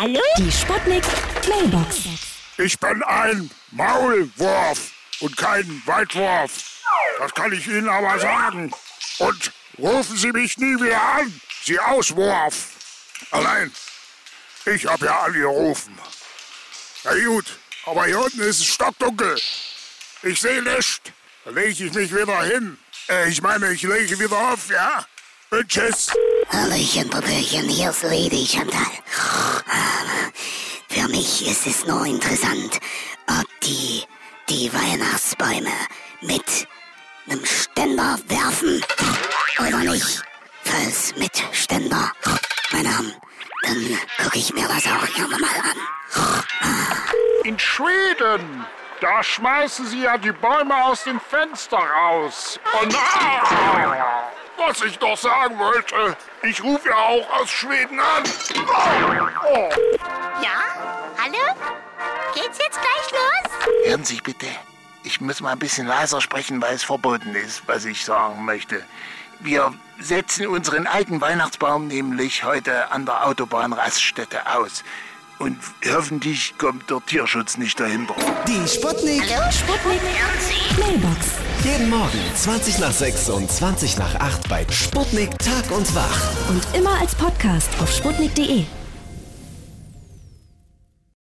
Hallo? Die Sputnik Mailbox. Ich bin ein Maulwurf und kein Weitwurf. Das kann ich Ihnen aber sagen. Und rufen Sie mich nie wieder an, Sie Auswurf. Allein, ich habe ja angerufen. Na gut, aber hier unten ist es stockdunkel. Ich sehe nichts. Dann lege ich mich wieder hin. Äh, ich meine, ich lege wieder auf, ja? Und tschüss. Hallöchen, Popöchen, hier ist Lady Chantal. Für mich ist es nur interessant, ob die, die Weihnachtsbäume mit einem Ständer werfen oder nicht. Falls mit Ständer, meine Damen, dann gucke ich mir das auch gerne mal an. In Schweden, da schmeißen sie ja die Bäume aus dem Fenster raus. Und ah, was ich doch sagen wollte, ich rufe ja auch aus Schweden an. Oh, oh. Hören Sie bitte. Ich muss mal ein bisschen leiser sprechen, weil es verboten ist, was ich sagen möchte. Wir setzen unseren alten Weihnachtsbaum nämlich heute an der Autobahnraststätte aus. Und hoffentlich kommt der Tierschutz nicht dahinter. Die Sputnik. Sputnik Mailbox. Jeden Morgen 20 nach 6 und 20 nach 8 bei Sputnik Tag und Wach. Und immer als Podcast auf sputnik.de.